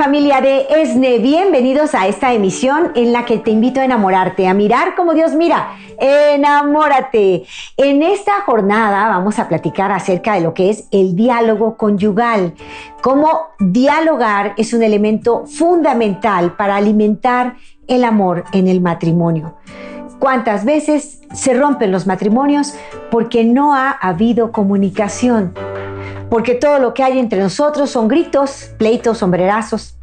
Familia de ESNE? Bienvenidos a esta emisión en la que te invito a enamorarte, a mirar como Dios mira. Enamórate. En esta jornada vamos a platicar acerca de lo que es el diálogo conyugal. Cómo dialogar es un elemento fundamental para alimentar el amor en el matrimonio. ¿Cuántas veces se rompen los matrimonios porque no ha habido comunicación? porque todo lo que hay entre nosotros son gritos, pleitos, sombrerazos,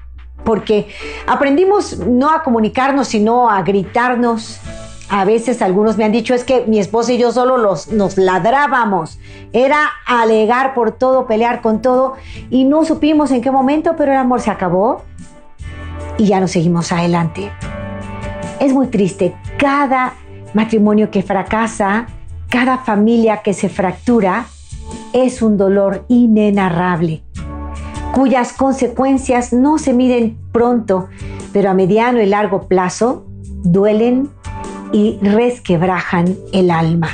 porque aprendimos no a comunicarnos, sino a gritarnos. A veces algunos me han dicho es que mi esposa y yo solo nos ladrábamos. Era alegar por todo, pelear con todo y no supimos en qué momento, pero el amor se acabó y ya nos seguimos adelante. Es muy triste. Cada matrimonio que fracasa, cada familia que se fractura, es un dolor inenarrable, cuyas consecuencias no se miden pronto, pero a mediano y largo plazo duelen y resquebrajan el alma.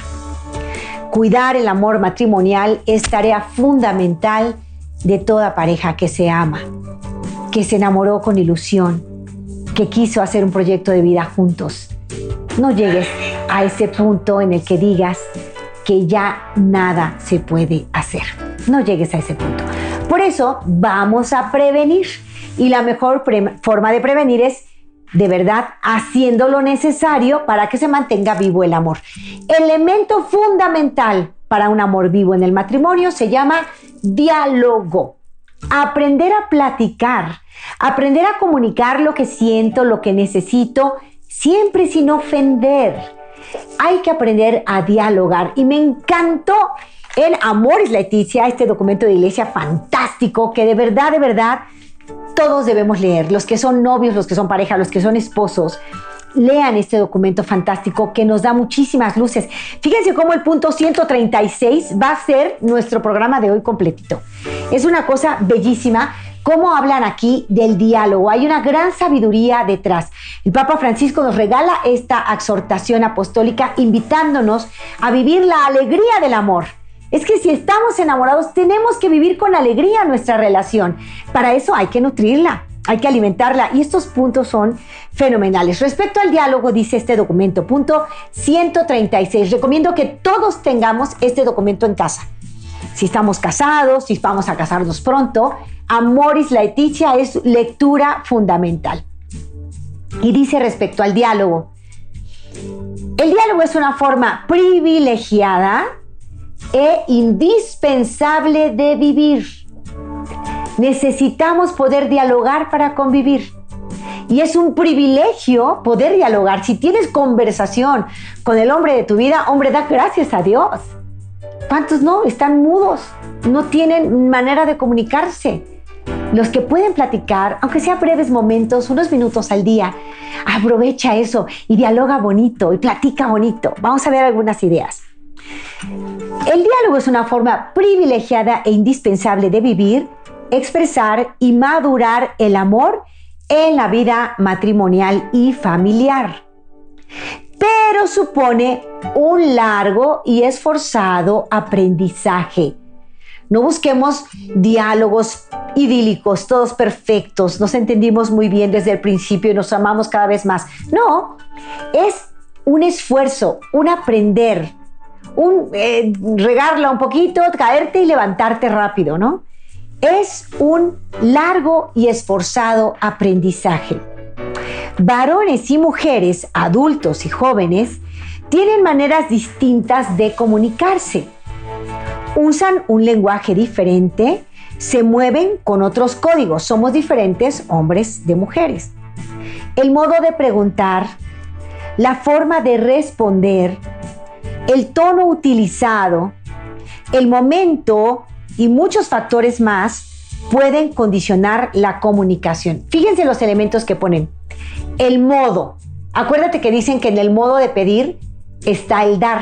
Cuidar el amor matrimonial es tarea fundamental de toda pareja que se ama, que se enamoró con ilusión, que quiso hacer un proyecto de vida juntos. No llegues a ese punto en el que digas, que ya nada se puede hacer. No llegues a ese punto. Por eso vamos a prevenir. Y la mejor forma de prevenir es de verdad haciendo lo necesario para que se mantenga vivo el amor. Elemento fundamental para un amor vivo en el matrimonio se llama diálogo. Aprender a platicar, aprender a comunicar lo que siento, lo que necesito, siempre sin ofender hay que aprender a dialogar. Y me encantó en Amores Leticia, este documento de iglesia fantástico que de verdad, de verdad, todos debemos leer. Los que son novios, los que son pareja, los que son esposos. Lean este documento fantástico que nos da muchísimas luces. Fíjense cómo el punto 136 va a ser nuestro programa de hoy completito. Es una cosa bellísima cómo hablan aquí del diálogo. Hay una gran sabiduría detrás. El Papa Francisco nos regala esta exhortación apostólica invitándonos a vivir la alegría del amor. Es que si estamos enamorados tenemos que vivir con alegría nuestra relación. Para eso hay que nutrirla, hay que alimentarla y estos puntos son fenomenales. Respecto al diálogo, dice este documento, punto 136. Recomiendo que todos tengamos este documento en casa. Si estamos casados, si vamos a casarnos pronto, Amoris Laetitia es lectura fundamental. Y dice respecto al diálogo, el diálogo es una forma privilegiada e indispensable de vivir. Necesitamos poder dialogar para convivir. Y es un privilegio poder dialogar. Si tienes conversación con el hombre de tu vida, hombre, da gracias a Dios. ¿Cuántos no? Están mudos, no tienen manera de comunicarse. Los que pueden platicar, aunque sea breves momentos, unos minutos al día, aprovecha eso y dialoga bonito y platica bonito. Vamos a ver algunas ideas. El diálogo es una forma privilegiada e indispensable de vivir, expresar y madurar el amor en la vida matrimonial y familiar. Pero supone un largo y esforzado aprendizaje. No busquemos diálogos idílicos, todos perfectos, nos entendimos muy bien desde el principio y nos amamos cada vez más. No, es un esfuerzo, un aprender, un eh, regarla un poquito, caerte y levantarte rápido, ¿no? Es un largo y esforzado aprendizaje. Varones y mujeres, adultos y jóvenes, tienen maneras distintas de comunicarse. Usan un lenguaje diferente, se mueven con otros códigos. Somos diferentes hombres de mujeres. El modo de preguntar, la forma de responder, el tono utilizado, el momento y muchos factores más pueden condicionar la comunicación. Fíjense los elementos que ponen. El modo. Acuérdate que dicen que en el modo de pedir está el dar.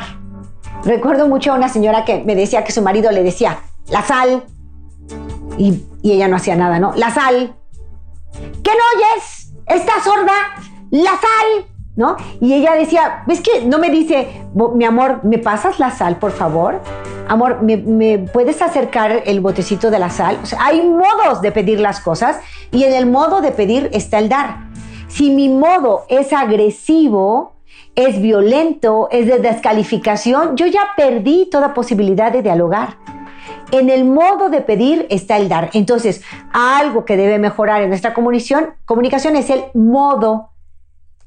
Recuerdo mucho a una señora que me decía que su marido le decía, la sal. Y, ella no hacía nada, ¿no? La sal. ¿Qué no oyes? ¿Estás sorda? La sal. ¿No? Y ella decía, ¿ves que no me dice, mi amor, ¿me pasas la sal, por favor? Amor, ¿me, puedes acercar el botecito de la sal? Hay modos de pedir las cosas y en el modo de pedir está el dar. Si mi modo es agresivo, es violento, es de descalificación, yo ya perdí toda posibilidad de dialogar. En el modo de pedir está el dar. Entonces, algo que debe mejorar en nuestra comunicación, comunicación es el modo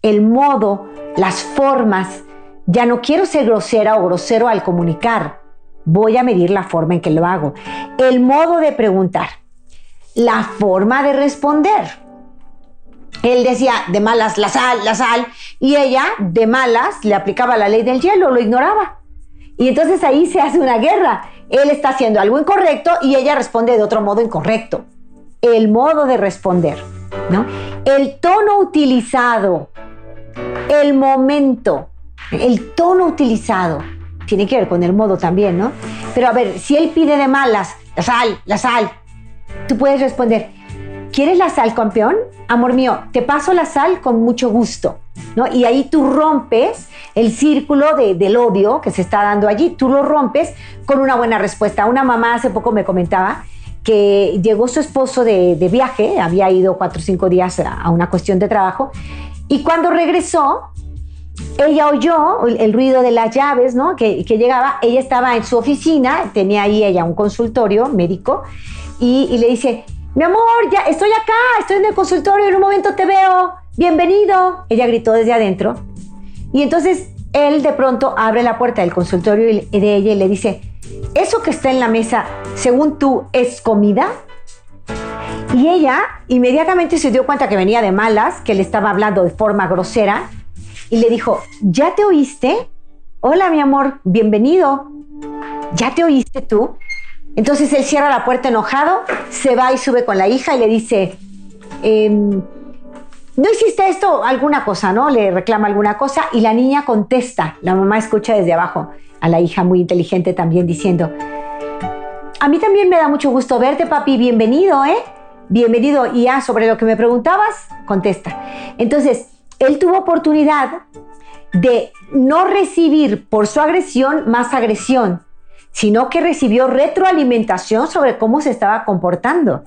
el modo, las formas. Ya no quiero ser grosera o grosero al comunicar. Voy a medir la forma en que lo hago. El modo de preguntar. La forma de responder. Él decía de malas la sal, la sal, y ella de malas le aplicaba la ley del hielo, lo ignoraba. Y entonces ahí se hace una guerra. Él está haciendo algo incorrecto y ella responde de otro modo incorrecto. El modo de responder, ¿no? El tono utilizado el momento, el tono utilizado, tiene que ver con el modo también, ¿no? Pero a ver, si él pide de malas, la sal, la sal, tú puedes responder, ¿quieres la sal, campeón? Amor mío, te paso la sal con mucho gusto, ¿no? Y ahí tú rompes el círculo del odio que se está dando allí, tú lo rompes con una buena respuesta. Una mamá hace poco me comentaba que llegó su esposo de, viaje, había ido cuatro o cinco días a una cuestión de trabajo, y cuando regresó, ella oyó el ruido de las llaves, ¿no? Que, llegaba. Ella estaba en su oficina, tenía ahí ella un consultorio médico, y, le dice, mi amor, ya estoy acá, estoy en el consultorio, en un momento te veo, bienvenido. Ella gritó desde adentro. Y entonces él de pronto abre la puerta del consultorio de ella y le dice, ¿eso que está en la mesa, según tú, es comida? Y ella inmediatamente se dio cuenta que venía de malas, que le estaba hablando de forma grosera, y le dijo, ¿ya te oíste? Hola, mi amor, bienvenido. ¿Ya te oíste tú? Entonces él cierra la puerta enojado, se va y sube con la hija y le dice, em, ¿no hiciste esto? Alguna cosa, ¿no? Le reclama alguna cosa y la niña contesta, la mamá escucha desde abajo a la hija muy inteligente también diciendo, a mí también me da mucho gusto verte, papi, bienvenido, ¿eh? Bienvenido y ya sobre lo que me preguntabas, contesta. Entonces, él tuvo oportunidad de no recibir por su agresión más agresión, sino que recibió retroalimentación sobre cómo se estaba comportando.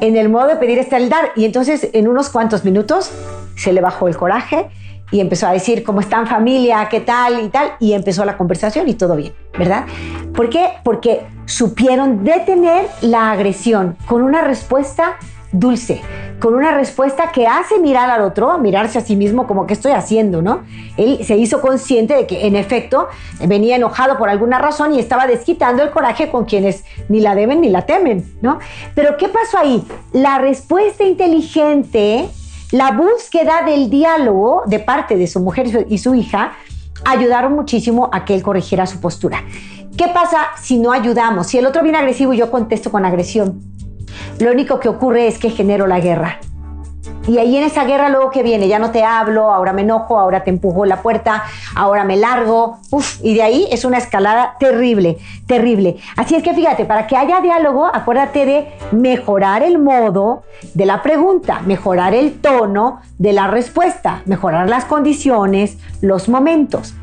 En el modo de pedir está el dar. Y entonces en unos cuantos minutos se le bajó el coraje y empezó a decir cómo están familia, qué tal y tal, y empezó la conversación y todo bien, ¿verdad? ¿Por qué? Porque supieron detener la agresión con una respuesta dulce, con una respuesta que hace mirar al otro, mirarse a sí mismo como que estoy haciendo, ¿no? Él se hizo consciente de que en efecto venía enojado por alguna razón y estaba desquitando el coraje con quienes ni la deben ni la temen, ¿no? Pero ¿qué pasó ahí? La respuesta inteligente la búsqueda del diálogo de parte de su mujer y su hija ayudaron muchísimo a que él corrigiera su postura. ¿Qué pasa si no ayudamos? Si el otro viene agresivo y yo contesto con agresión, lo único que ocurre es que genero la guerra. Y ahí en esa guerra luego que viene, ya no te hablo, ahora me enojo, ahora te empujo la puerta, ahora me largo, y de ahí es una escalada terrible, terrible. Así es que fíjate, para que haya diálogo, acuérdate de mejorar el modo de la pregunta, mejorar el tono de la respuesta, mejorar las condiciones, los momentos.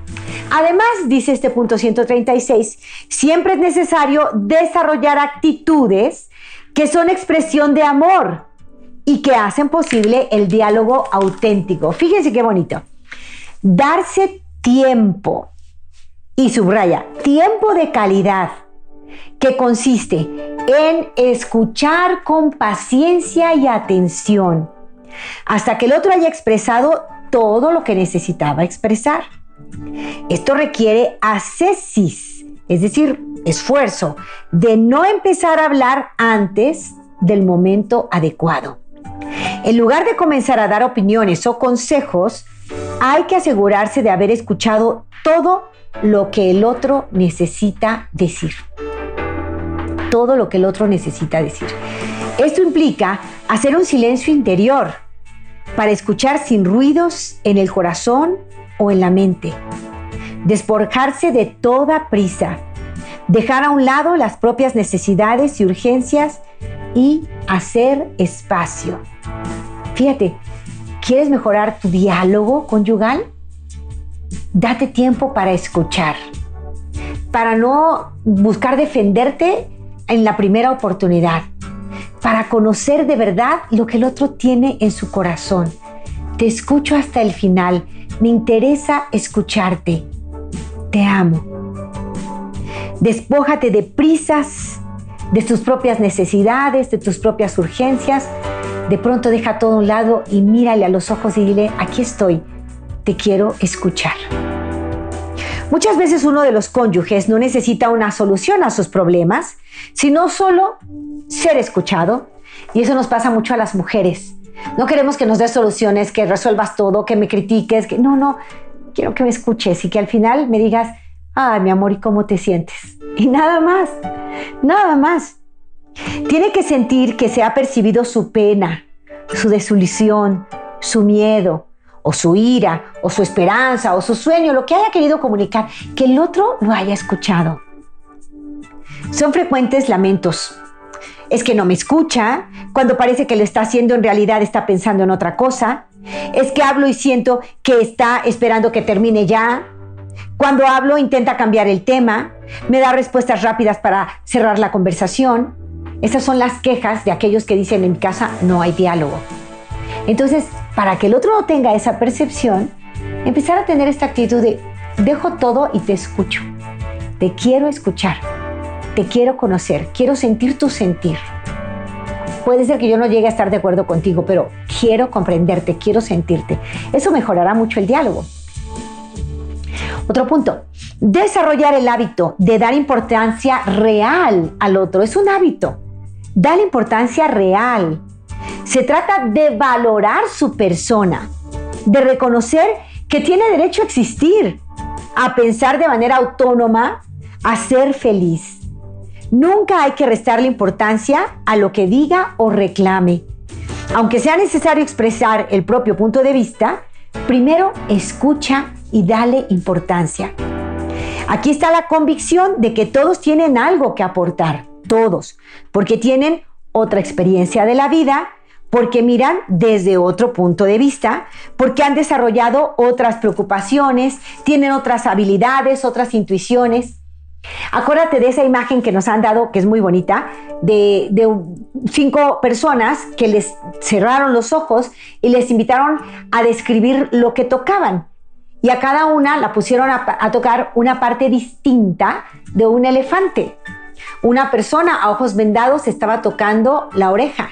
Además, dice este punto 136, siempre es necesario desarrollar actitudes que son expresión de amor y que hacen posible el diálogo auténtico. Fíjense qué bonito. Darse tiempo, y subraya, tiempo de calidad, que consiste en escuchar con paciencia y atención hasta que el otro haya expresado todo lo que necesitaba expresar. Esto requiere ascesis, es decir, esfuerzo, de no empezar a hablar antes del momento adecuado. En lugar de comenzar a dar opiniones o consejos, hay que asegurarse de haber escuchado todo lo que el otro necesita decir. todo lo que el otro necesita decir. Esto implica hacer un silencio interior para escuchar sin ruidos en el corazón o en la mente. Despojarse de toda prisa. Dejar a un lado las propias necesidades y urgencias y hacer espacio. Fíjate, ¿quieres mejorar tu diálogo conyugal? Date tiempo para escuchar, para no buscar defenderte en la primera oportunidad, para conocer de verdad lo que el otro tiene en su corazón. Te escucho hasta el final, me interesa escucharte. Te amo. Despójate de prisas, de tus propias necesidades, de tus propias urgencias. De pronto deja todo a un lado y mírale a los ojos y dile, aquí estoy, te quiero escuchar. Muchas veces uno de los cónyuges no necesita una solución a sus problemas, sino solo ser escuchado. Y eso nos pasa mucho a las mujeres. No queremos que nos des soluciones, que resuelvas todo, que me critiques, que no, no, quiero que me escuches y que al final me digas, ay, mi amor, ¿y cómo te sientes? Y nada más, nada más. Tiene que sentir que se ha percibido su pena, su desilusión, su miedo, o su ira, o su esperanza, o su sueño, lo que haya querido comunicar, que el otro lo haya escuchado. Son frecuentes lamentos. Es que no me escucha, cuando parece que lo está haciendo en realidad está pensando en otra cosa. Es que hablo y siento que está esperando que termine ya. Cuando hablo intenta cambiar el tema, me da respuestas rápidas para cerrar la conversación. Esas son las quejas de aquellos que dicen en mi casa no hay diálogo. Entonces, para que el otro no tenga esa percepción, empezar a tener esta actitud de dejo todo y te escucho. Te quiero escuchar. Te quiero conocer. Quiero sentir tu sentir. Puede ser que yo no llegue a estar de acuerdo contigo, pero quiero comprenderte, quiero sentirte. Eso mejorará mucho el diálogo. Otro punto, desarrollar el hábito de dar importancia real al otro. Es un hábito. Dale importancia real. Se trata de valorar su persona, de reconocer que tiene derecho a existir, a pensar de manera autónoma, a ser feliz. Nunca hay que restarle importancia a lo que diga o reclame. Aunque sea necesario expresar el propio punto de vista, primero escucha y dale importancia. Aquí está la convicción de que todos tienen algo que aportar, todos, porque tienen otra experiencia de la vida, porque miran desde otro punto de vista, porque han desarrollado otras preocupaciones, tienen otras habilidades, otras intuiciones. Acuérdate de esa imagen que nos han dado, que es muy bonita, de, cinco personas que les cerraron los ojos y les invitaron a describir lo que tocaban. Y a cada una la pusieron a tocar una parte distinta de un elefante. Una persona a ojos vendados estaba tocando la oreja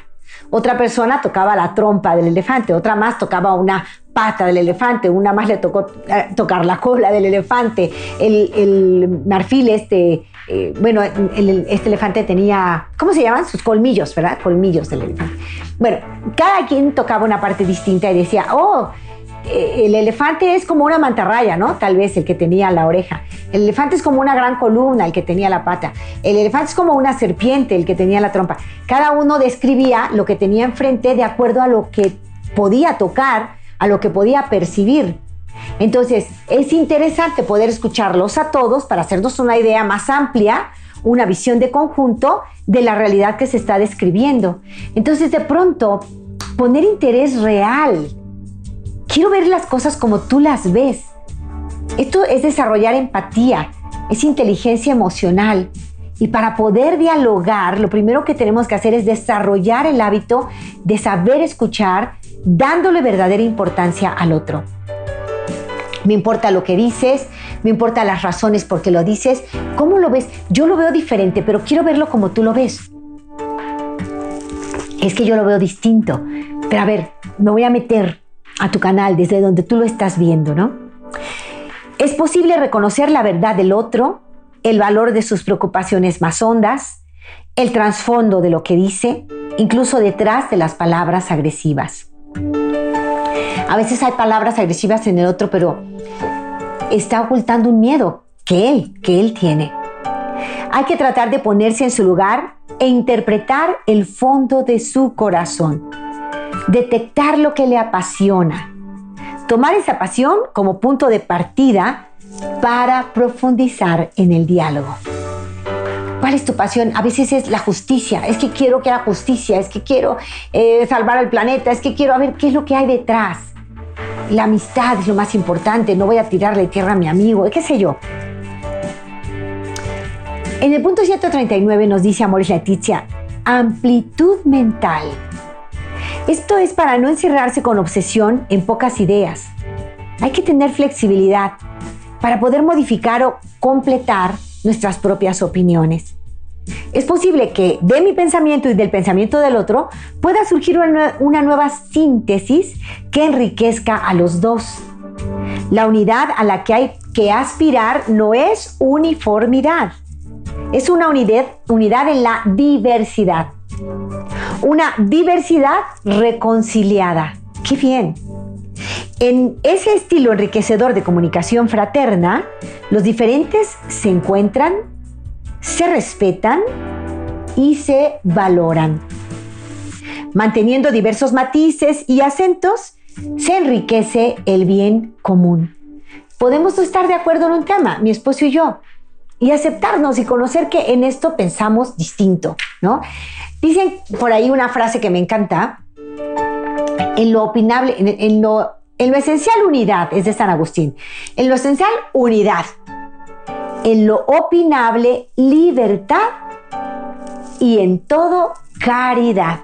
otra persona tocaba la trompa del elefante, otra más tocaba una pata del elefante, una más le tocó eh, tocar la cola del elefante. El, marfil, este, eh, bueno, este elefante tenía, ¿cómo se llaman? Sus colmillos, ¿verdad? Colmillos del elefante. Bueno, cada quien tocaba una parte distinta y decía, oh, el elefante es como una mantarraya, ¿no? Tal vez el que tenía la oreja. El elefante es como una gran columna, el que tenía la pata. El elefante es como una serpiente, el que tenía la trompa. Cada uno describía lo que tenía enfrente de acuerdo a lo que podía tocar, a lo que podía percibir. Entonces, es interesante poder escucharlos a todos para hacernos una idea más amplia, una visión de conjunto de la realidad que se está describiendo. Entonces, de pronto, poner interés real Quiero ver las cosas como tú las ves. Esto es desarrollar empatía, es inteligencia emocional. Y para poder dialogar, lo primero que tenemos que hacer es desarrollar el hábito de saber escuchar, dándole verdadera importancia al otro. Me importa lo que dices, me importa las razones por qué lo dices, cómo lo ves. Yo lo veo diferente, pero quiero verlo como tú lo ves. Es que yo lo veo distinto. Pero a ver, me voy a meter a tu canal desde donde tú lo estás viendo, ¿no? Es posible reconocer la verdad del otro, el valor de sus preocupaciones más hondas, el trasfondo de lo que dice, incluso detrás de las palabras agresivas. A veces hay palabras agresivas en el otro, pero está ocultando un miedo que él, que él tiene. Hay que tratar de ponerse en su lugar e interpretar el fondo de su corazón. Detectar lo que le apasiona. Tomar esa pasión como punto de partida para profundizar en el diálogo. ¿Cuál es tu pasión? A veces es la justicia, es que quiero que haya justicia, es que quiero eh, salvar al planeta, es que quiero ver qué es lo que hay detrás. La amistad es lo más importante, no voy a tirarle tierra a mi amigo, qué sé yo. En el punto 139 nos dice Amores Leticia, amplitud mental. Esto es para no encerrarse con obsesión en pocas ideas. Hay que tener flexibilidad para poder modificar o completar nuestras propias opiniones. Es posible que de mi pensamiento y del pensamiento del otro pueda surgir una, nueva síntesis que enriquezca a los dos. La unidad a la que hay que aspirar no es uniformidad, es una unidad, unidad en la diversidad. Una diversidad reconciliada. ¡Qué bien! En ese estilo enriquecedor de comunicación fraterna, los diferentes se encuentran, se respetan y se valoran. Manteniendo diversos matices y acentos, se enriquece el bien común. Podemos estar de acuerdo en un tema, mi esposo y yo, y aceptarnos y conocer que en esto pensamos distinto, ¿no? Dicen por ahí una frase que me encanta, en lo opinable, en, lo, en lo esencial unidad, es de San Agustín, en lo esencial unidad, en lo opinable libertad y en todo caridad.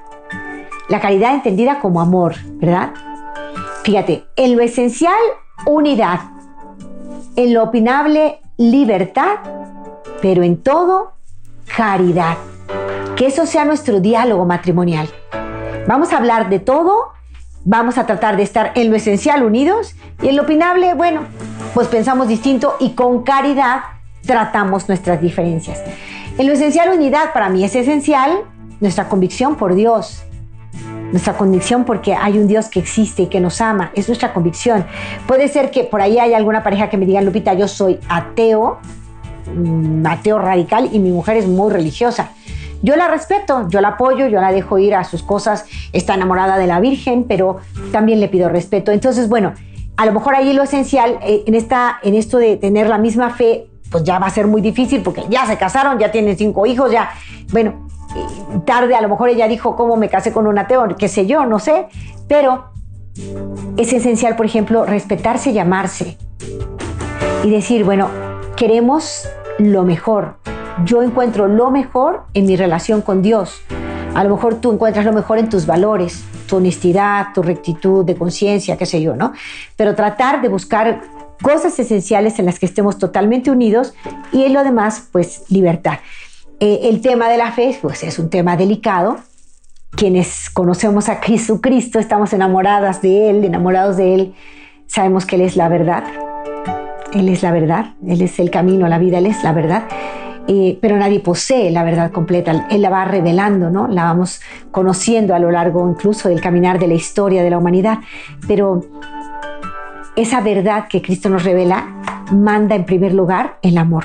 La caridad entendida como amor, ¿verdad? Fíjate, en lo esencial unidad, en lo opinable libertad, pero en todo caridad. Que eso sea nuestro diálogo matrimonial. Vamos a hablar de todo, vamos a tratar de estar en lo esencial unidos y en lo opinable, bueno, pues pensamos distinto y con caridad tratamos nuestras diferencias. En lo esencial unidad para mí es esencial nuestra convicción por Dios, nuestra convicción porque hay un Dios que existe y que nos ama, es nuestra convicción. Puede ser que por ahí haya alguna pareja que me diga, Lupita, yo soy ateo, mm, ateo radical y mi mujer es muy religiosa. Yo la respeto, yo la apoyo, yo la dejo ir a sus cosas, está enamorada de la Virgen, pero también le pido respeto. Entonces, bueno, a lo mejor ahí lo esencial eh, en, esta, en esto de tener la misma fe, pues ya va a ser muy difícil porque ya se casaron, ya tienen cinco hijos, ya, bueno, tarde a lo mejor ella dijo cómo me casé con un ateo, qué sé yo, no sé, pero es esencial, por ejemplo, respetarse y amarse y decir, bueno, queremos lo mejor. Yo encuentro lo mejor en mi relación con Dios. A lo mejor tú encuentras lo mejor en tus valores, tu honestidad, tu rectitud de conciencia, qué sé yo, ¿no? Pero tratar de buscar cosas esenciales en las que estemos totalmente unidos y en lo demás, pues libertad. Eh, el tema de la fe, pues es un tema delicado. Quienes conocemos a Jesucristo, estamos enamoradas de Él, enamorados de Él, sabemos que Él es la verdad. Él es la verdad, Él es el camino, la vida, Él es la verdad. Eh, pero nadie posee la verdad completa, Él la va revelando, ¿no? La vamos conociendo a lo largo incluso del caminar de la historia de la humanidad. Pero esa verdad que Cristo nos revela manda en primer lugar el amor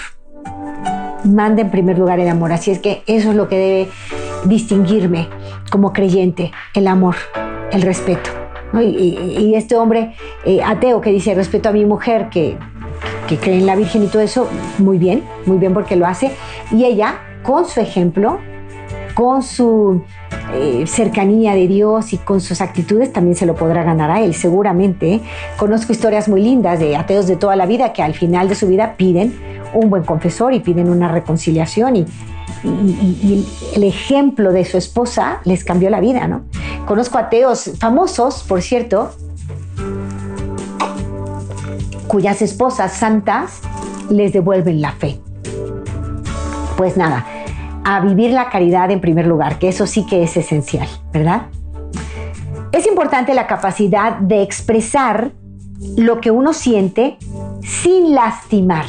manda en primer lugar el amor. Así es que eso es lo que debe distinguirme como creyente, el amor, el respeto. Y, este hombre eh, ateo que dice respeto a mi mujer, que, que cree en la Virgen y todo eso, muy bien, muy bien porque lo hace. Y ella, con su ejemplo, con su eh, cercanía de Dios y con sus actitudes también se lo podrá ganar a él, seguramente. Conozco historias muy lindas de ateos de toda la vida que al final de su vida piden un buen confesor y piden una reconciliación y, el ejemplo de su esposa les cambió la vida, ¿no? Conozco ateos famosos, por cierto, cuyas esposas santas les devuelven la fe. Pues nada, a vivir la caridad en primer lugar, que eso sí que es esencial, ¿verdad? Es importante la capacidad de expresar lo que uno siente sin lastimar.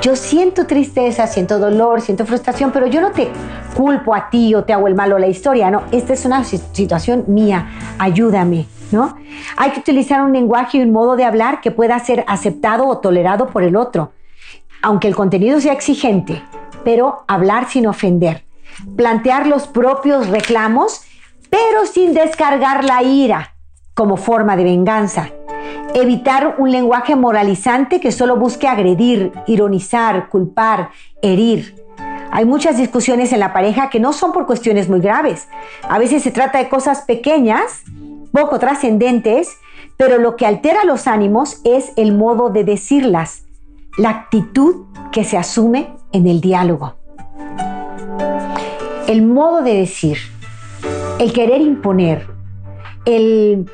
Yo siento tristeza, siento dolor, siento frustración, pero yo no te culpo a ti o te hago el malo la historia, no. Esta es una situación mía, ayúdame, ¿no? Hay que utilizar un lenguaje y un modo de hablar que pueda ser aceptado o tolerado por el otro. Aunque el contenido sea exigente, pero hablar sin ofender, plantear los propios reclamos, pero sin descargar la ira como forma de venganza. Evitar un lenguaje moralizante que solo busque agredir, ironizar, culpar, herir. Hay muchas discusiones en la pareja que no son por cuestiones muy graves. A veces se trata de cosas pequeñas, poco trascendentes, pero lo que altera los ánimos es el modo de decirlas, la actitud que se asume en el diálogo. El modo de decir, el querer imponer, el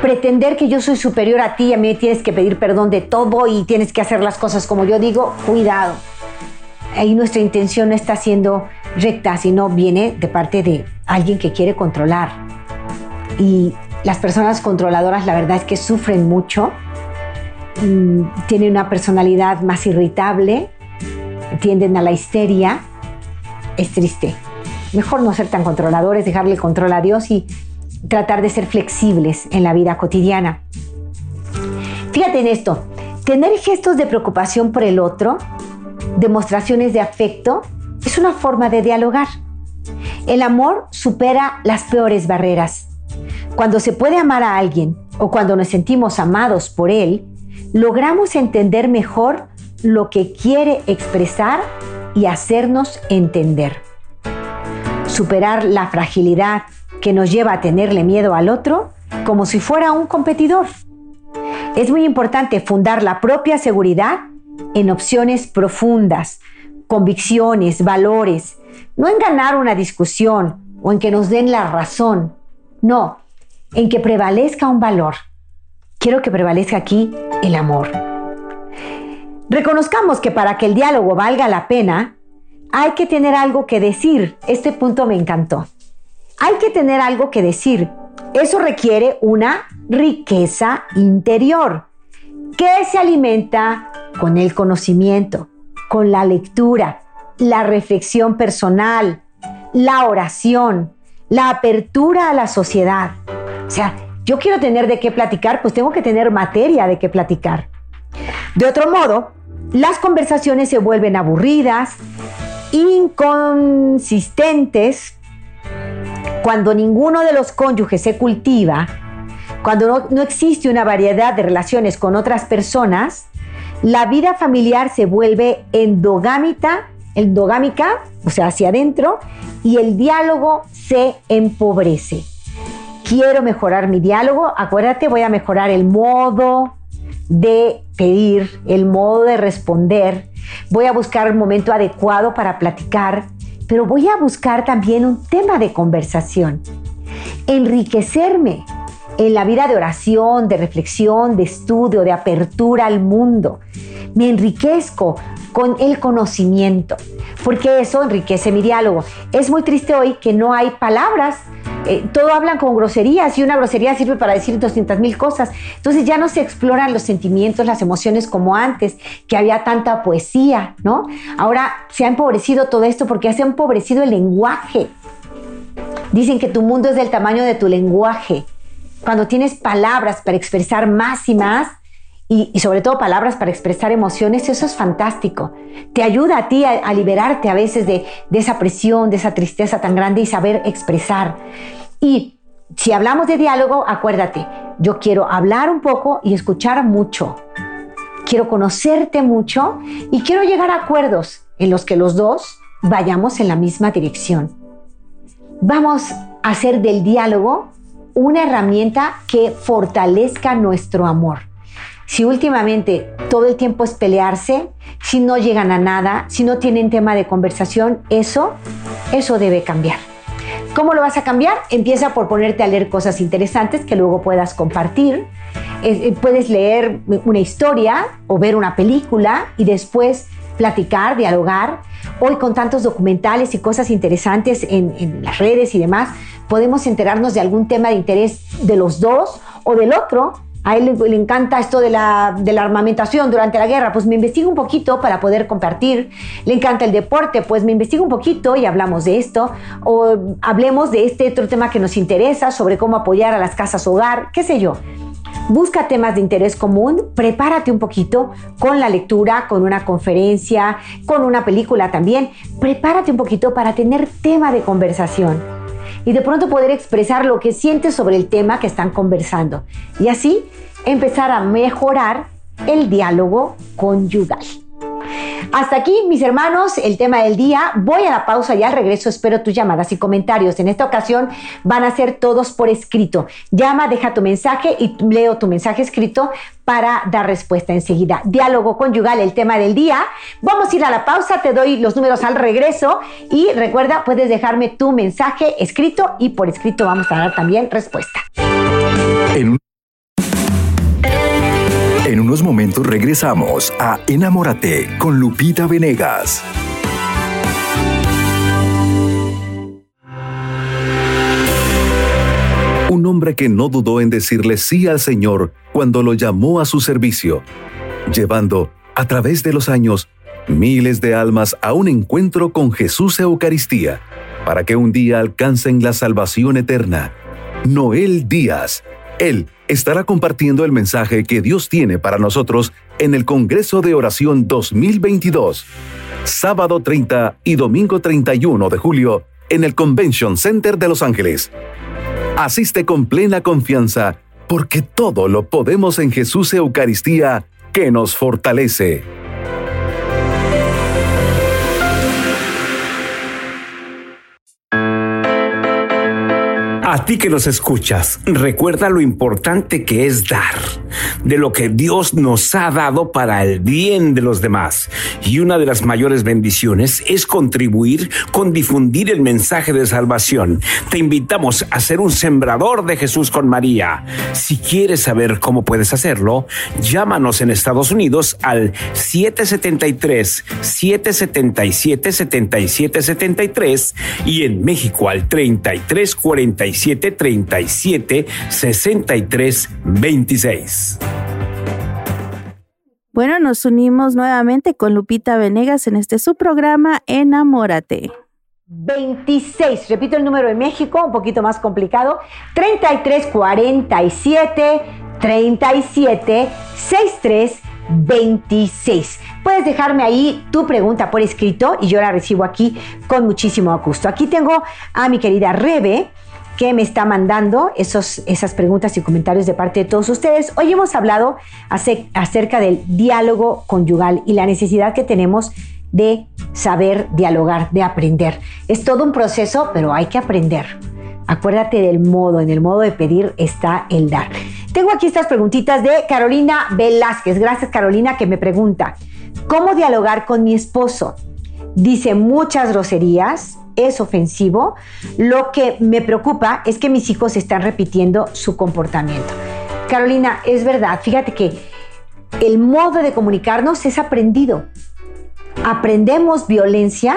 pretender que yo soy superior a ti, a mí tienes que pedir perdón de todo y tienes que hacer las cosas como yo digo, cuidado. Ahí nuestra intención no está siendo recta, sino viene de parte de alguien que quiere controlar. Y las personas controladoras la verdad es que sufren mucho, mm, tienen una personalidad más irritable, tienden a la histeria. Es triste. Mejor no ser tan controladores, dejarle el control a Dios y tratar de ser flexibles en la vida cotidiana. Fíjate en esto, tener gestos de preocupación por el otro, demostraciones de afecto, es una forma de dialogar. El amor supera las peores barreras. Cuando se puede amar a alguien o cuando nos sentimos amados por él, logramos entender mejor lo que quiere expresar y hacernos entender. Superar la fragilidad que nos lleva a tenerle miedo al otro como si fuera un competidor. Es muy importante fundar la propia seguridad en opciones profundas, convicciones, valores, no en ganar una discusión o en que nos den la razón, no, en que prevalezca un valor. Quiero que prevalezca aquí el amor. Reconozcamos que para que el diálogo valga la pena, hay que tener algo que decir. Este punto me encantó. Hay que tener algo que decir. Eso requiere una riqueza interior que se alimenta con el conocimiento, con la lectura, la reflexión personal, la oración, la apertura a la sociedad. O sea, yo quiero tener de qué platicar, pues tengo que tener materia de qué platicar. De otro modo, las conversaciones se vuelven aburridas, inconsistentes, cuando ninguno de los cónyuges se cultiva, cuando no, existe una variedad de relaciones con otras personas, la vida familiar se vuelve endogámica, endogámica, o sea, hacia adentro, y el diálogo se empobrece. Quiero mejorar mi diálogo, acuérdate, voy a mejorar el modo de pedir, el modo de responder, voy a buscar el momento adecuado para platicar, pero voy a buscar también un tema de conversación, enriquecerme en la vida de oración, de reflexión, de estudio, de apertura al mundo. Me enriquezco con el conocimiento, porque eso enriquece mi diálogo. Es muy triste hoy que no hay palabras eh, todo hablan con groserías y una grosería sirve para decir 200 mil cosas. Entonces ya no se exploran los sentimientos, las emociones como antes, que había tanta poesía, ¿no? Ahora se ha empobrecido todo esto porque se ha empobrecido el lenguaje. Dicen que tu mundo es del tamaño de tu lenguaje. Cuando tienes palabras para expresar más y más, y, sobre todo palabras para expresar emociones, eso es fantástico. Te ayuda a ti a, liberarte a veces de, de, esa presión, de esa tristeza tan grande y saber expresar. Y si hablamos de diálogo, acuérdate, yo quiero hablar un poco y escuchar mucho. Quiero conocerte mucho y quiero llegar a acuerdos en los que los dos vayamos en la misma dirección. Vamos a hacer del diálogo una herramienta que fortalezca nuestro amor si últimamente todo el tiempo es pelearse, si no llegan a nada, si no tienen tema de conversación, eso, eso debe cambiar. ¿Cómo lo vas a cambiar? Empieza por ponerte a leer cosas interesantes que luego puedas compartir. Eh, puedes leer una historia o ver una película y después platicar, dialogar. Hoy con tantos documentales y cosas interesantes en, en, las redes y demás, podemos enterarnos de algún tema de interés de los dos o del otro a él le, encanta esto de la, de la, armamentación durante la guerra, pues me investigo un poquito para poder compartir. Le encanta el deporte, pues me investigo un poquito y hablamos de esto. O hablemos de este otro tema que nos interesa, sobre cómo apoyar a las casas hogar, qué sé yo. Busca temas de interés común, prepárate un poquito con la lectura, con una conferencia, con una película también. Prepárate un poquito para tener tema de conversación y de pronto poder expresar lo que sientes sobre el tema que están conversando. Y así empezar a mejorar el diálogo conyugal. Hasta aquí, mis hermanos, el tema del día. Voy a la pausa y al regreso espero tus llamadas y comentarios. En esta ocasión van a ser todos por escrito. Llama, deja tu mensaje y leo tu mensaje escrito para dar respuesta enseguida. Diálogo conyugal, el tema del día. Vamos a ir a la pausa, te doy los números al regreso y recuerda, puedes dejarme tu mensaje escrito y por escrito vamos a dar también respuesta. Unos momentos regresamos a Enamórate con Lupita Venegas. Un hombre que no dudó en decirle sí al Señor cuando lo llamó a su servicio, llevando, a través de los años, miles de almas a un encuentro con Jesús Eucaristía, para que un día alcancen la salvación eterna. Noel Díaz, él estará compartiendo el mensaje que Dios tiene para nosotros en el Congreso de Oración 2022, sábado 30 y domingo 31 de julio en el Convention Center de Los Ángeles. Asiste con plena confianza, porque todo lo podemos en Jesús Eucaristía, que nos fortalece. A ti que nos escuchas, recuerda lo importante que es dar, de lo que Dios nos ha dado para el bien de los demás. Y una de las mayores bendiciones es contribuir con difundir el mensaje de salvación. Te invitamos a ser un sembrador de Jesús con María. Si quieres saber cómo puedes hacerlo, llámanos en Estados Unidos al 773 777 7773 y en México al 3345 37 63 26. Bueno, nos unimos nuevamente con Lupita Venegas en este su programa Enamórate. 26, repito el número de México, un poquito más complicado, 33 47 37 63 26. Puedes dejarme ahí tu pregunta por escrito y yo la recibo aquí con muchísimo gusto. Aquí tengo a mi querida Rebe que me está mandando esos, esas preguntas y comentarios de parte de todos ustedes. Hoy hemos hablado acerca del diálogo conyugal y la necesidad que tenemos de saber dialogar, de aprender. Es todo un proceso, pero hay que aprender. Acuérdate del modo, en el modo de pedir está el dar. Tengo aquí estas preguntitas de Carolina Velázquez. Gracias Carolina que me pregunta, ¿cómo dialogar con mi esposo? Dice muchas groserías, es ofensivo. Lo que me preocupa es que mis hijos están repitiendo su comportamiento. Carolina, es verdad, fíjate que el modo de comunicarnos es aprendido. Aprendemos violencia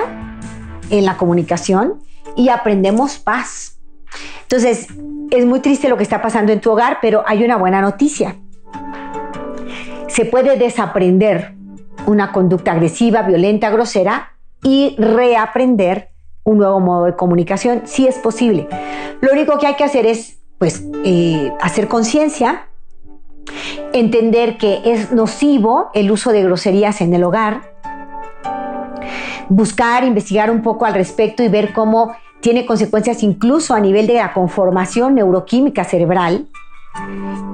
en la comunicación y aprendemos paz. Entonces, es muy triste lo que está pasando en tu hogar, pero hay una buena noticia. Se puede desaprender una conducta agresiva, violenta, grosera y reaprender un nuevo modo de comunicación, si es posible. Lo único que hay que hacer es, pues, eh, hacer conciencia, entender que es nocivo el uso de groserías en el hogar, buscar, investigar un poco al respecto y ver cómo tiene consecuencias incluso a nivel de la conformación neuroquímica cerebral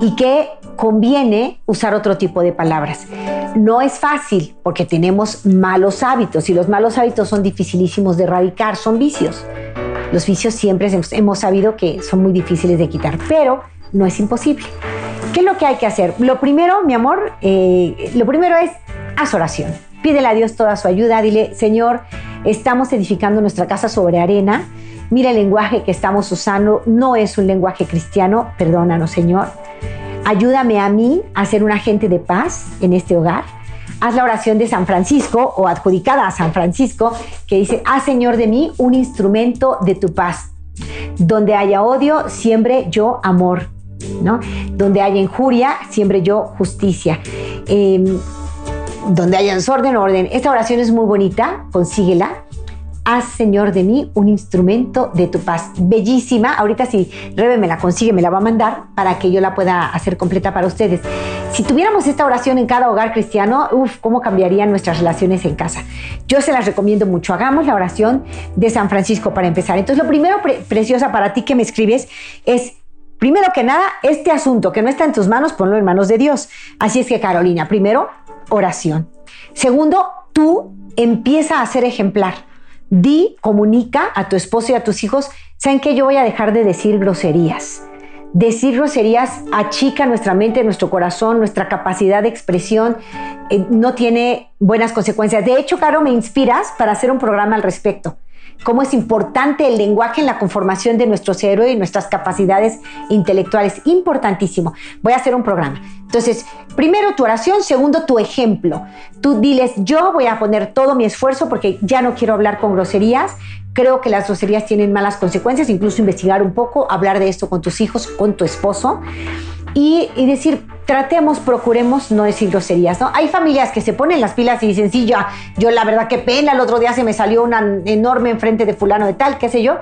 y que conviene usar otro tipo de palabras. No es fácil porque tenemos malos hábitos y los malos hábitos son dificilísimos de erradicar, son vicios. Los vicios siempre hemos sabido que son muy difíciles de quitar, pero no es imposible. ¿Qué es lo que hay que hacer? Lo primero, mi amor, eh, lo primero es haz oración. Pídele a Dios toda su ayuda, dile, Señor, estamos edificando nuestra casa sobre arena. Mira el lenguaje que estamos usando, no es un lenguaje cristiano, perdónanos, Señor. Ayúdame a mí a ser un agente de paz en este hogar. Haz la oración de San Francisco o adjudicada a San Francisco que dice, haz Señor de mí un instrumento de tu paz. Donde haya odio, siempre yo amor. ¿no? Donde haya injuria, siempre yo justicia. Em, donde haya desorden, orden. Esta oración es muy bonita, consíguela. Haz Señor de mí un instrumento de tu paz. Bellísima, ahorita si Rebe me la consigue, me la va a mandar para que yo la pueda hacer completa para ustedes. Si tuviéramos esta oración en cada hogar cristiano, uff, cómo cambiarían nuestras relaciones en casa. Yo se las recomiendo mucho. Hagamos la oración de San Francisco para empezar. Entonces, lo primero, preciosa, para ti que me escribes es Primero que nada, este asunto que no está en tus manos, ponlo en manos de Dios. Así es que, Carolina, primero, oración. Segundo, tú empieza a ser ejemplar. Di, comunica a tu esposo y a tus hijos, ¿saben que yo voy a dejar de decir groserías? Decir groserías achica nuestra mente, nuestro corazón, nuestra capacidad de expresión, eh, no tiene buenas consecuencias. De hecho, Caro, me inspiras para hacer un programa al respecto cómo es importante el lenguaje en la conformación de nuestro cerebro y nuestras capacidades intelectuales. Importantísimo. Voy a hacer un programa. Entonces, primero tu oración, segundo tu ejemplo. Tú diles, yo voy a poner todo mi esfuerzo porque ya no quiero hablar con groserías. Creo que las groserías tienen malas consecuencias, incluso investigar un poco, hablar de esto con tus hijos, con tu esposo y, decir, tratemos, procuremos no decir groserías, ¿no? Hay familias que se ponen las pilas y dicen, sí, yo la verdad qué pena, el otro día se me salió una enorme enfrente de fulano de tal, qué sé yo.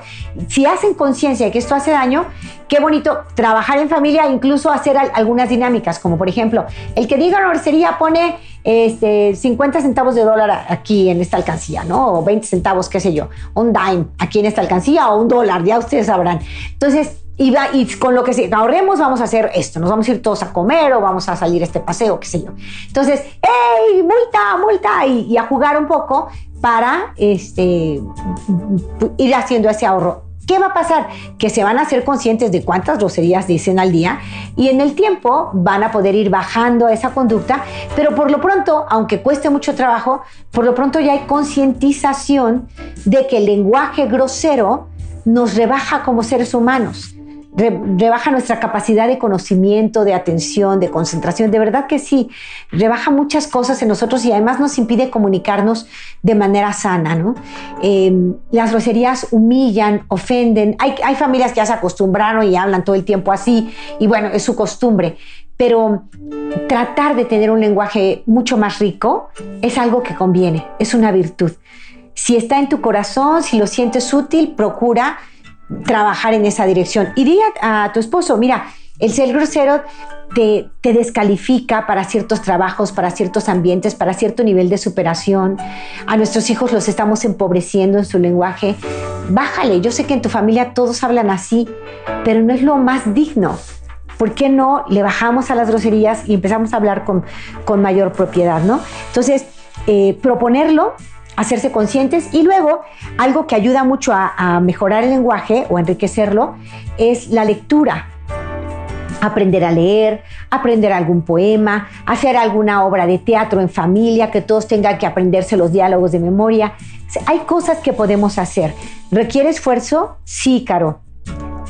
Si hacen conciencia de que esto hace daño, qué bonito trabajar en familia, incluso hacer algunas dinámicas, como por ejemplo, el que diga una grosería pone este, 50 centavos de dólar aquí en esta alcancía, ¿no? O 20 centavos, qué sé yo, un dime aquí en esta alcancía o un dólar, ya ustedes sabrán. Entonces, y, y, con lo que ahorremos vamos a hacer esto, nos vamos a ir todos a comer o vamos a salir a este paseo, qué sé yo. Entonces, ¡hey, multa, multa! Y, a jugar un poco para este, ir haciendo ese ahorro. ¿Qué va a pasar? Que se van a ser conscientes de cuántas groserías dicen al día y en el tiempo van a poder ir bajando esa conducta, pero por lo pronto, aunque cueste mucho trabajo, por lo pronto ya hay concientización de que el lenguaje grosero nos rebaja como seres humanos rebaja nuestra capacidad de conocimiento, de atención, de concentración. De verdad que sí, rebaja muchas cosas en nosotros y además nos impide comunicarnos de manera sana. ¿no? Em, las groserías humillan, ofenden. Hay, hay familias que ya se acostumbraron y hablan todo el tiempo así y bueno, es su costumbre. Pero tratar de tener un lenguaje mucho más rico es algo que conviene, es una virtud. Si está en tu corazón, si lo sientes útil, procura trabajar en esa dirección. Y di a, tu esposo, mira, el ser grosero te, te, descalifica para ciertos trabajos, para ciertos ambientes, para cierto nivel de superación. A nuestros hijos los estamos empobreciendo en su lenguaje. Bájale, yo sé que en tu familia todos hablan así, pero no es lo más digno. ¿Por qué no le bajamos a las groserías y empezamos a hablar con, con mayor propiedad, no? Entonces, eh, proponerlo hacerse conscientes y luego algo que ayuda mucho a, mejorar el lenguaje o enriquecerlo es la lectura aprender a leer, aprender algún poema, hacer alguna obra de teatro en familia, que todos tengan que aprenderse los diálogos de memoria. Hay cosas que podemos hacer. ¿Requiere esfuerzo? Sí, Caro,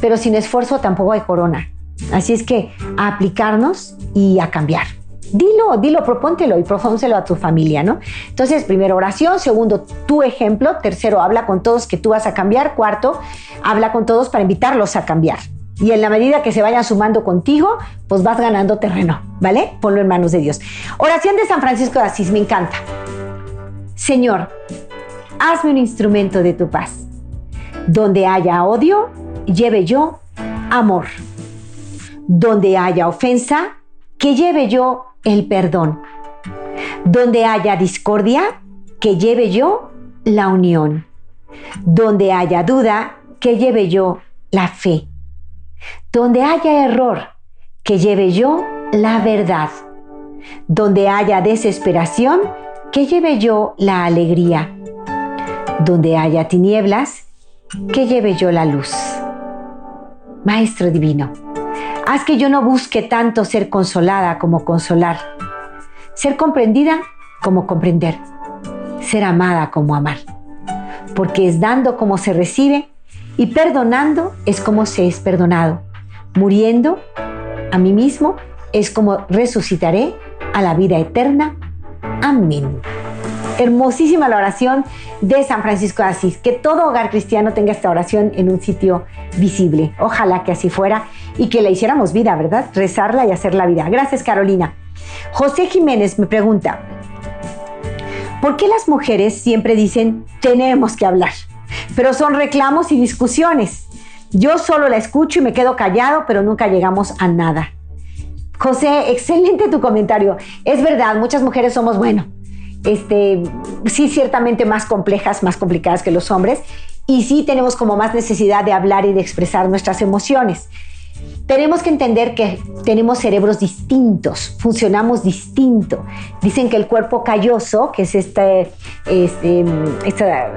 pero sin esfuerzo tampoco hay corona. Así es que a aplicarnos y a cambiar dilo, dilo, propóntelo y propónselo a tu familia, ¿no? Entonces, primero oración, segundo, tu ejemplo, tercero, habla con todos que tú vas a cambiar, cuarto, habla con todos para invitarlos a cambiar. Y en la medida que se vayan sumando contigo, pues vas ganando terreno, ¿vale? Ponlo en manos de Dios. Oración de San Francisco de Asís, me encanta. Señor, hazme un instrumento de tu paz. Donde haya odio, lleve yo amor. Donde haya ofensa, que lleve yo el perdón. Donde haya discordia, que lleve yo la unión. Donde haya duda, que lleve yo la fe. Donde haya error, que lleve yo la verdad. Donde haya desesperación, que lleve yo la alegría. Donde haya tinieblas, que lleve yo la luz. Maestro Divino, Haz que yo no busque tanto ser consolada como consolar, ser comprendida como comprender, ser amada como amar, porque es dando como se recibe y perdonando es como se es perdonado, muriendo a mí mismo es como resucitaré a la vida eterna. Amén. Hermosísima la oración de San Francisco de Asís. Que todo hogar cristiano tenga esta oración en un sitio visible. Ojalá que así fuera y que la hiciéramos vida, ¿verdad? Rezarla y hacerla vida. Gracias, Carolina. José Jiménez me pregunta, ¿Por qué las mujeres siempre dicen tenemos que hablar? Pero son reclamos y discusiones. Yo solo la escucho y me quedo callado, pero nunca llegamos a nada. José, excelente tu comentario. Es verdad, muchas mujeres somos, bueno, este, sí ciertamente más complejas, más complicadas que los hombres, y sí tenemos como más necesidad de hablar y de expresar nuestras emociones. Tenemos que entender que tenemos cerebros distintos, funcionamos distinto. Dicen que el cuerpo calloso, que es este, este esta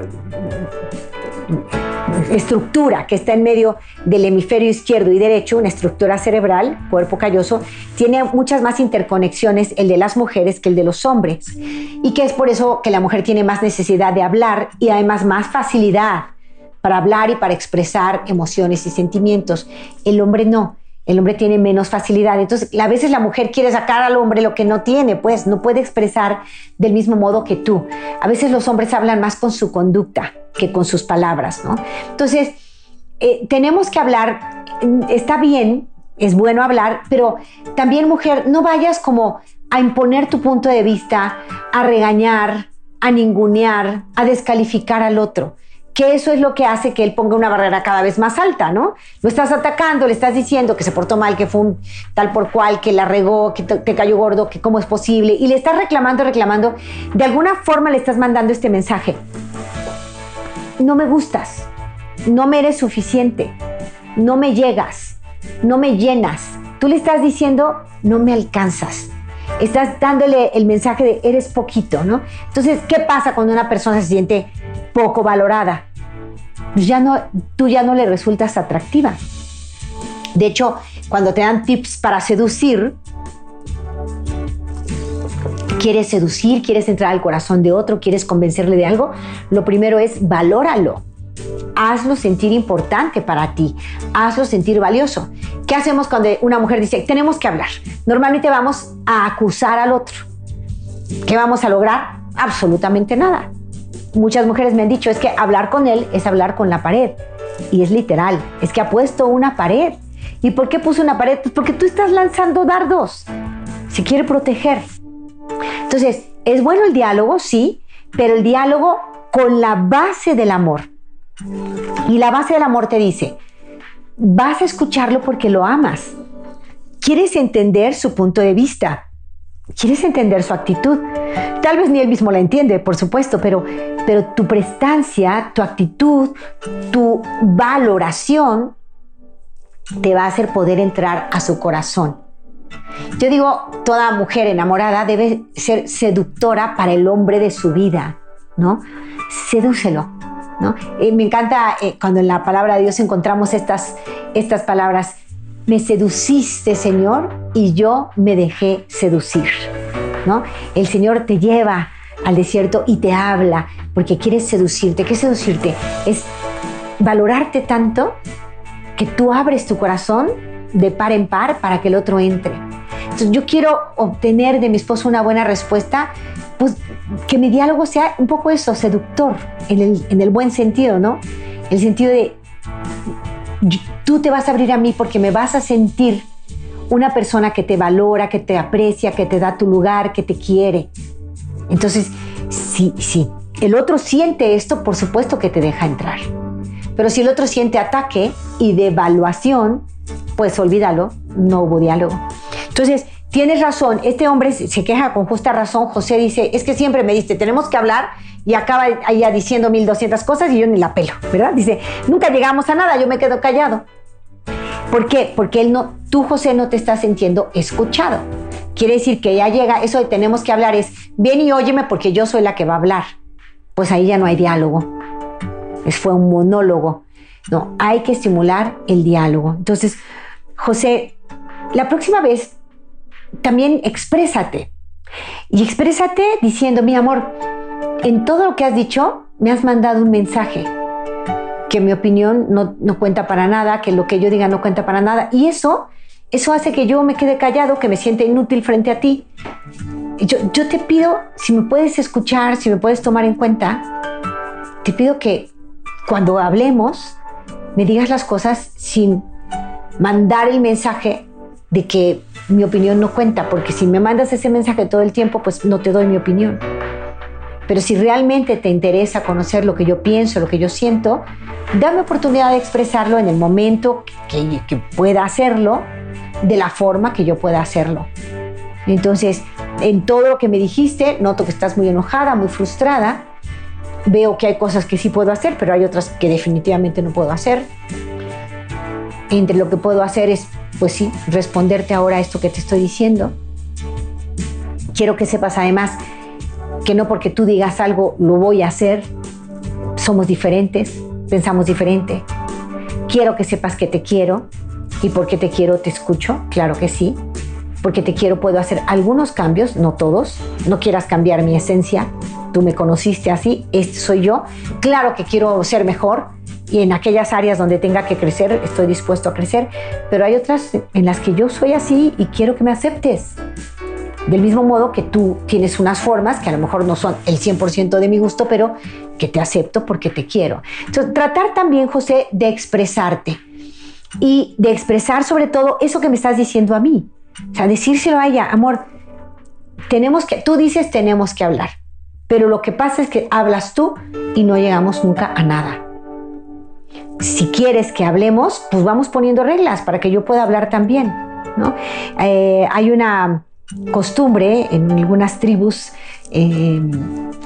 estructura que está en medio del hemisferio izquierdo y derecho, una estructura cerebral, cuerpo calloso, tiene muchas más interconexiones el de las mujeres que el de los hombres. Y que es por eso que la mujer tiene más necesidad de hablar y además más facilidad para hablar y para expresar emociones y sentimientos. El hombre no. El hombre tiene menos facilidad. Entonces, a veces la mujer quiere sacar al hombre lo que no tiene, pues no puede expresar del mismo modo que tú. A veces los hombres hablan más con su conducta que con sus palabras, ¿no? Entonces, eh, tenemos que hablar, está bien, es bueno hablar, pero también mujer, no vayas como a imponer tu punto de vista, a regañar, a ningunear, a descalificar al otro que eso es lo que hace que él ponga una barrera cada vez más alta, ¿no? Lo estás atacando, le estás diciendo que se portó mal, que fue un tal por cual, que la regó, que te, cayó gordo, que cómo es posible, y le estás reclamando, reclamando, de alguna forma le estás mandando este mensaje. No me gustas, no me eres suficiente, no me llegas, no me llenas. Tú le estás diciendo, no me alcanzas. Estás dándole el mensaje de eres poquito, ¿no? Entonces, ¿qué pasa cuando una persona se siente poco valorada? Ya no, tú ya no le resultas atractiva. De hecho, cuando te dan tips para seducir, quieres seducir, quieres entrar al corazón de otro, quieres convencerle de algo, lo primero es valóralo. Hazlo sentir importante para ti, hazlo sentir valioso. ¿Qué hacemos cuando una mujer dice, tenemos que hablar? Normalmente vamos a acusar al otro. ¿Qué vamos a lograr? Absolutamente nada muchas mujeres me han dicho es que hablar con él es hablar con la pared. Y es literal, es que ha puesto una pared. ¿Y por qué puso una pared? Pues porque tú estás lanzando dardos. Se quiere proteger. Entonces, es bueno el diálogo, sí, pero el diálogo con la base del amor. Y la base del amor te dice, vas a escucharlo porque lo amas. Quieres entender su punto de vista. Quieres entender su actitud. Tal vez ni él mismo la entiende, por supuesto, pero, pero tu prestancia, tu actitud, tu valoración te va a hacer poder entrar a su corazón. Yo digo, toda mujer enamorada debe ser seductora para el hombre de su vida, ¿no? Sedúcelo, ¿no? Eh, me encanta eh, cuando en la palabra de Dios encontramos estas, estas palabras, me seduciste, Señor, y yo me dejé seducir. ¿no? El Señor te lleva al desierto y te habla porque quiere seducirte. ¿Qué seducirte? Es valorarte tanto que tú abres tu corazón de par en par para que el otro entre. Entonces, yo quiero obtener de mi esposo una buena respuesta, pues que mi diálogo sea un poco eso, seductor, en el, en el buen sentido, ¿no? El sentido de tú te vas a abrir a mí porque me vas a sentir una persona que te valora, que te aprecia, que te da tu lugar, que te quiere. Entonces, si, si el otro siente esto, por supuesto que te deja entrar. Pero si el otro siente ataque y devaluación, pues olvídalo, no hubo diálogo. Entonces, tienes razón, este hombre se queja con justa razón. José dice, es que siempre me diste, tenemos que hablar y acaba allá diciendo 1200 cosas y yo ni la pelo, ¿verdad? Dice, nunca llegamos a nada, yo me quedo callado. ¿Por qué? Porque él no, tú José no te estás sintiendo escuchado. Quiere decir que ya llega, eso de tenemos que hablar es, ven y óyeme porque yo soy la que va a hablar. Pues ahí ya no hay diálogo. Es, fue un monólogo. No, hay que estimular el diálogo. Entonces, José, la próxima vez también exprésate. Y exprésate diciendo, mi amor, en todo lo que has dicho, me has mandado un mensaje, que mi opinión no, cuenta para nada, que lo que yo diga no cuenta para nada. Y eso, eso hace que yo me quede callado, que me sienta inútil frente a ti. Yo, yo te pido, si me puedes escuchar, si me puedes tomar en cuenta, te pido que cuando hablemos, me digas las cosas sin mandar el mensaje de que mi opinión no cuenta, porque si me mandas ese mensaje todo el tiempo, pues no te doy mi opinión. Pero si realmente te interesa conocer lo que yo pienso, lo que yo siento, dame oportunidad de expresarlo en el momento que, pueda hacerlo, de la forma que yo pueda hacerlo. Entonces, en todo lo que me dijiste, noto que estás muy enojada, muy frustrada. Veo que hay cosas que sí puedo hacer, pero hay otras que definitivamente no puedo hacer. Entre lo que puedo hacer es, pues sí, responderte ahora a esto que te estoy diciendo. Quiero que sepas además que no porque tú digas algo lo voy a hacer. Somos diferentes, pensamos diferente. Quiero que sepas que te quiero y porque te quiero te escucho, claro que sí porque te quiero, puedo hacer algunos cambios, no todos. No quieras cambiar mi esencia. Tú me conociste así, este soy yo. Claro que quiero ser mejor y en aquellas áreas donde tenga que crecer, estoy dispuesto a crecer, pero hay otras en las que yo soy así y quiero que me aceptes. Del mismo modo que tú tienes unas formas que a lo mejor no son el 100% de mi gusto, pero que te acepto porque te quiero. Entonces, tratar también, José, de expresarte y de expresar sobre todo eso que me estás diciendo a mí. O sea, decírselo a ella, amor, tenemos que, tú dices tenemos que hablar, pero lo que pasa es que hablas tú y no llegamos nunca a nada. Si quieres que hablemos, pues vamos poniendo reglas para que yo pueda hablar también. ¿no? Eh, hay una costumbre en algunas tribus eh,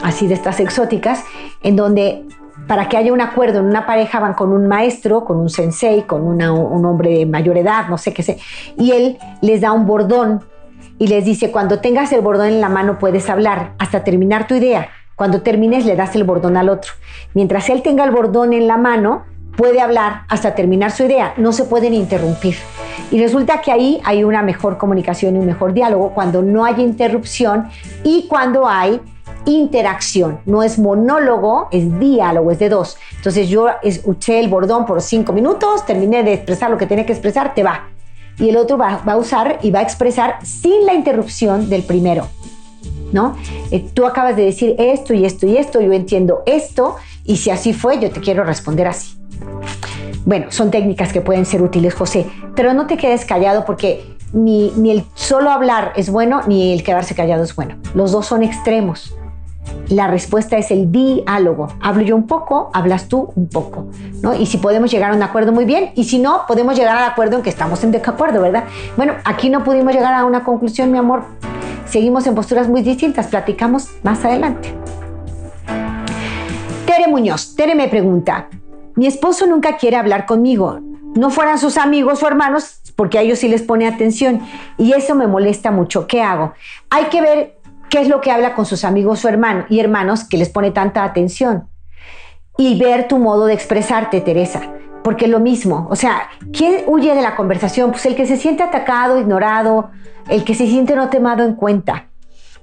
así de estas exóticas, en donde para que haya un acuerdo en una pareja van con un maestro, con un sensei, con un hombre de mayor edad, no sé qué sé, y él les da un bordón y les dice, cuando tengas el bordón en la mano puedes hablar hasta terminar tu idea. Cuando termines le das el bordón al otro. Mientras él tenga el bordón en la mano, puede hablar hasta terminar su idea. No se pueden interrumpir. Y resulta que ahí hay una mejor comunicación y un mejor diálogo cuando no hay interrupción y cuando hay interacción, no es monólogo, es diálogo, es de dos. Entonces yo escuché el bordón por cinco minutos, terminé de expresar lo que tenía que expresar, te va. Y el otro va, a usar y va a expresar sin la interrupción del primero. ¿No? Eh, tú acabas de decir esto y esto y esto, yo entiendo esto, y si así fue, yo te quiero responder así. Bueno, son técnicas que pueden ser útiles, José, pero no te quedes callado porque ni, el solo hablar es bueno, ni el quedarse callado es bueno. Los dos son extremos. La respuesta es el diálogo. Hablo yo un poco, hablas tú un poco, ¿no? Y si podemos llegar a un acuerdo, muy bien. Y si no, podemos llegar al acuerdo en que estamos en desacuerdo, ¿verdad? Bueno, aquí no pudimos llegar a una conclusión, mi amor. Seguimos en posturas muy distintas. Platicamos más adelante. Tere Muñoz. Tere me pregunta, mi esposo nunca quiere hablar conmigo. No fueran sus amigos o hermanos, porque a ellos sí les pone atención. Y eso me molesta mucho. ¿Qué hago? Hay que ver qué es lo que habla con sus amigos o hermanos y hermanos que les pone tanta atención. Y ver tu modo de expresarte, Teresa. Porque lo mismo, o sea, ¿quién huye de la conversación? Pues el que se siente atacado, ignorado, el que se siente no tomado en cuenta.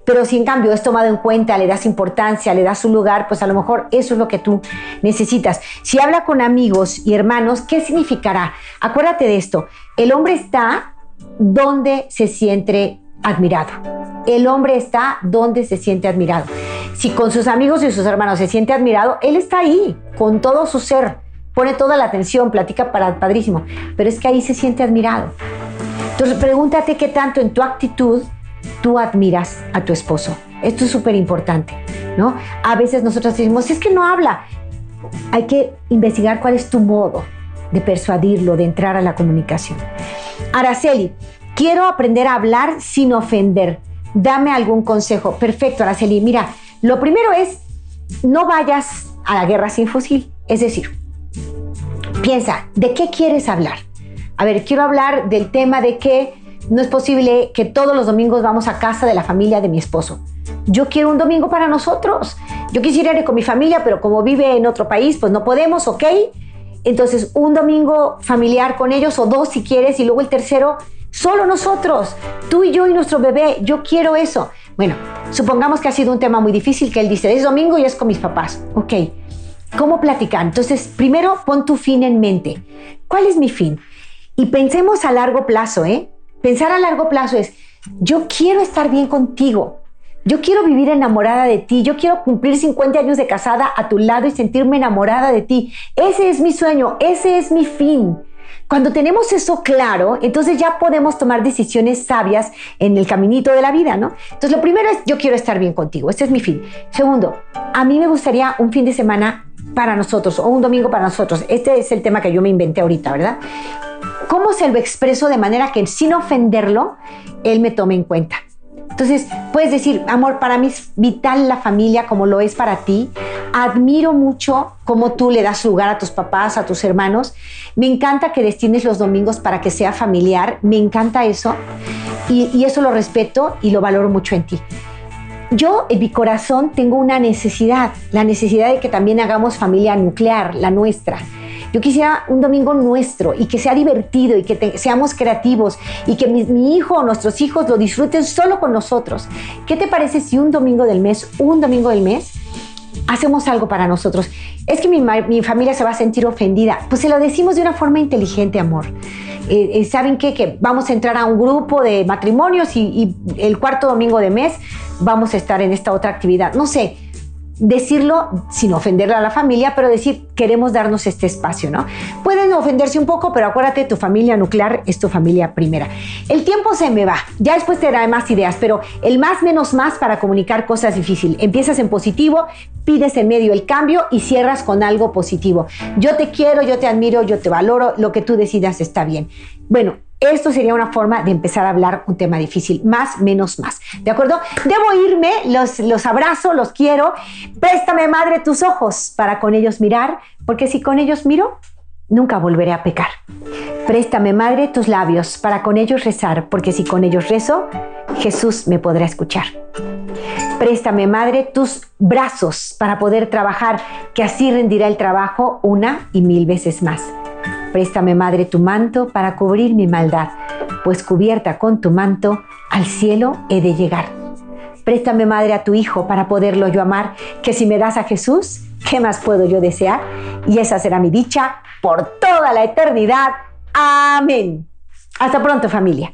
Pero si en cambio es tomado en cuenta, le das importancia, le das su lugar, pues a lo mejor eso es lo que tú necesitas. Si habla con amigos y hermanos, ¿qué significará? Acuérdate de esto, el hombre está donde se siente admirado. El hombre está donde se siente admirado. Si con sus amigos y sus hermanos se siente admirado, él está ahí, con todo su ser. Pone toda la atención, platica para padrísimo. Pero es que ahí se siente admirado. Entonces pregúntate qué tanto en tu actitud tú admiras a tu esposo. Esto es súper importante, ¿no? A veces nosotros decimos, es que no habla. Hay que investigar cuál es tu modo de persuadirlo, de entrar a la comunicación. Araceli, Quiero aprender a hablar sin ofender. Dame algún consejo. Perfecto, Araceli. Mira, lo primero es, no vayas a la guerra sin fusil. Es decir, piensa, ¿de qué quieres hablar? A ver, quiero hablar del tema de que no es posible que todos los domingos vamos a casa de la familia de mi esposo. Yo quiero un domingo para nosotros. Yo quisiera ir con mi familia, pero como vive en otro país, pues no podemos, ¿ok? Entonces, un domingo familiar con ellos o dos si quieres y luego el tercero Solo nosotros, tú y yo y nuestro bebé, yo quiero eso. Bueno, supongamos que ha sido un tema muy difícil, que él dice, es domingo y es con mis papás. Ok, ¿cómo platicar? Entonces, primero pon tu fin en mente. ¿Cuál es mi fin? Y pensemos a largo plazo, ¿eh? Pensar a largo plazo es, yo quiero estar bien contigo. Yo quiero vivir enamorada de ti. Yo quiero cumplir 50 años de casada a tu lado y sentirme enamorada de ti. Ese es mi sueño, ese es mi fin. Cuando tenemos eso claro, entonces ya podemos tomar decisiones sabias en el caminito de la vida, ¿no? Entonces lo primero es, yo quiero estar bien contigo, este es mi fin. Segundo, a mí me gustaría un fin de semana para nosotros o un domingo para nosotros. Este es el tema que yo me inventé ahorita, ¿verdad? ¿Cómo se lo expreso de manera que sin ofenderlo, él me tome en cuenta? Entonces, puedes decir, amor, para mí es vital la familia como lo es para ti. Admiro mucho cómo tú le das lugar a tus papás, a tus hermanos. Me encanta que destines los domingos para que sea familiar. Me encanta eso. Y, y eso lo respeto y lo valoro mucho en ti. Yo en mi corazón tengo una necesidad, la necesidad de que también hagamos familia nuclear, la nuestra. Yo quisiera un domingo nuestro y que sea divertido y que seamos creativos y que mi, hijo o nuestros hijos lo disfruten solo con nosotros. ¿Qué te parece si un domingo del mes, un domingo del mes, hacemos algo para nosotros? Es que mi, familia se va a sentir ofendida. Pues se lo decimos de una forma inteligente, amor. Eh, eh, ¿Saben qué? Que vamos a entrar a un grupo de matrimonios y, y el cuarto domingo de mes vamos a estar en esta otra actividad. No sé, decirlo sin ofenderle a la familia, pero decir, queremos darnos este espacio, ¿no? Pueden ofenderse un poco, pero acuérdate, tu familia nuclear es tu familia primera. El tiempo se me va, ya después te daré más ideas, pero el más menos más para comunicar cosas difíciles. Empiezas en positivo, pides en medio el cambio y cierras con algo positivo. Yo te quiero, yo te admiro, yo te valoro, lo que tú decidas está bien. Bueno, esto sería una forma de empezar a hablar un tema difícil. Más, menos, más. ¿De acuerdo? Debo irme, los, los abrazo, los quiero. Préstame, madre, tus ojos para con ellos mirar, porque si con ellos miro, nunca volveré a pecar. Préstame, madre, tus labios para con ellos rezar, porque si con ellos rezo, Jesús me podrá escuchar. Préstame, madre, tus brazos para poder trabajar, que así rendirá el trabajo una y mil veces más. Préstame, Madre, tu manto para cubrir mi maldad, pues cubierta con tu manto, al cielo he de llegar. Préstame, Madre, a tu Hijo para poderlo yo amar, que si me das a Jesús, ¿qué más puedo yo desear? Y esa será mi dicha por toda la eternidad. Amén. Hasta pronto, familia.